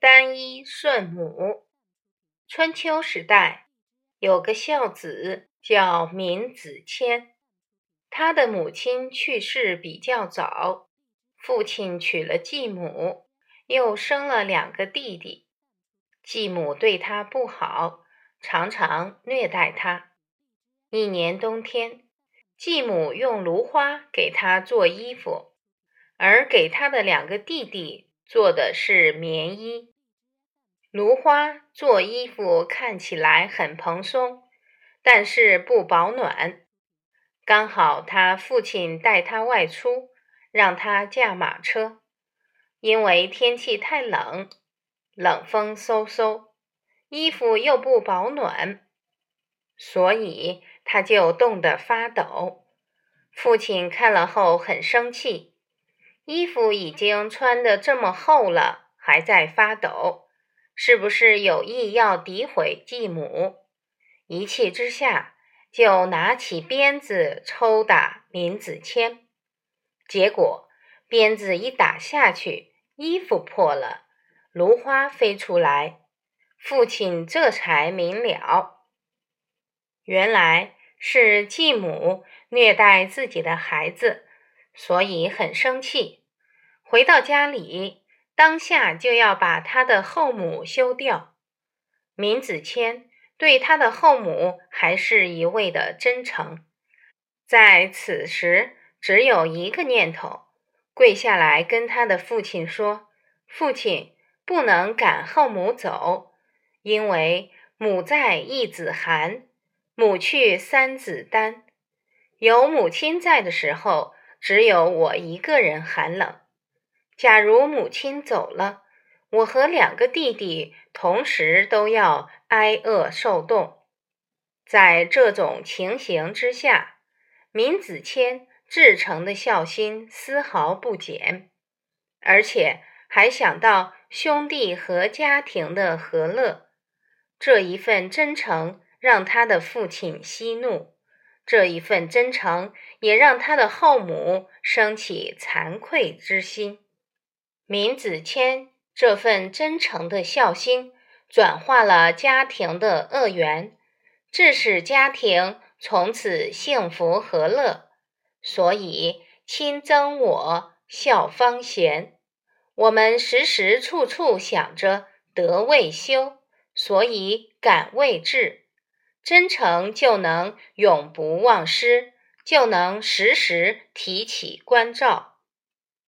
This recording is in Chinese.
单一顺母。春秋时代有个孝子叫闵子骞，他的母亲去世比较早，父亲娶了继母，又生了两个弟弟。继母对他不好，常常虐待他。一年冬天，继母用芦花给他做衣服，而给他的两个弟弟。做的是棉衣，芦花做衣服看起来很蓬松，但是不保暖。刚好他父亲带他外出，让他驾马车，因为天气太冷，冷风嗖嗖，衣服又不保暖，所以他就冻得发抖。父亲看了后很生气。衣服已经穿得这么厚了，还在发抖，是不是有意要诋毁继母？一气之下，就拿起鞭子抽打闵子骞。结果鞭子一打下去，衣服破了，芦花飞出来。父亲这才明了，原来是继母虐待自己的孩子，所以很生气。回到家里，当下就要把他的后母休掉。闵子骞对他的后母还是一味的真诚，在此时只有一个念头：跪下来跟他的父亲说：“父亲不能赶后母走，因为母在一子寒，母去三子单。有母亲在的时候，只有我一个人寒冷。”假如母亲走了，我和两个弟弟同时都要挨饿受冻。在这种情形之下，闵子骞至诚的孝心丝毫不减，而且还想到兄弟和家庭的和乐。这一份真诚让他的父亲息怒，这一份真诚也让他的后母生起惭愧之心。闵子骞这份真诚的孝心，转化了家庭的恶缘，致使家庭从此幸福和乐。所以亲憎我，孝方贤。我们时时处处想着德未修，所以感未至。真诚就能永不忘失，就能时时提起关照。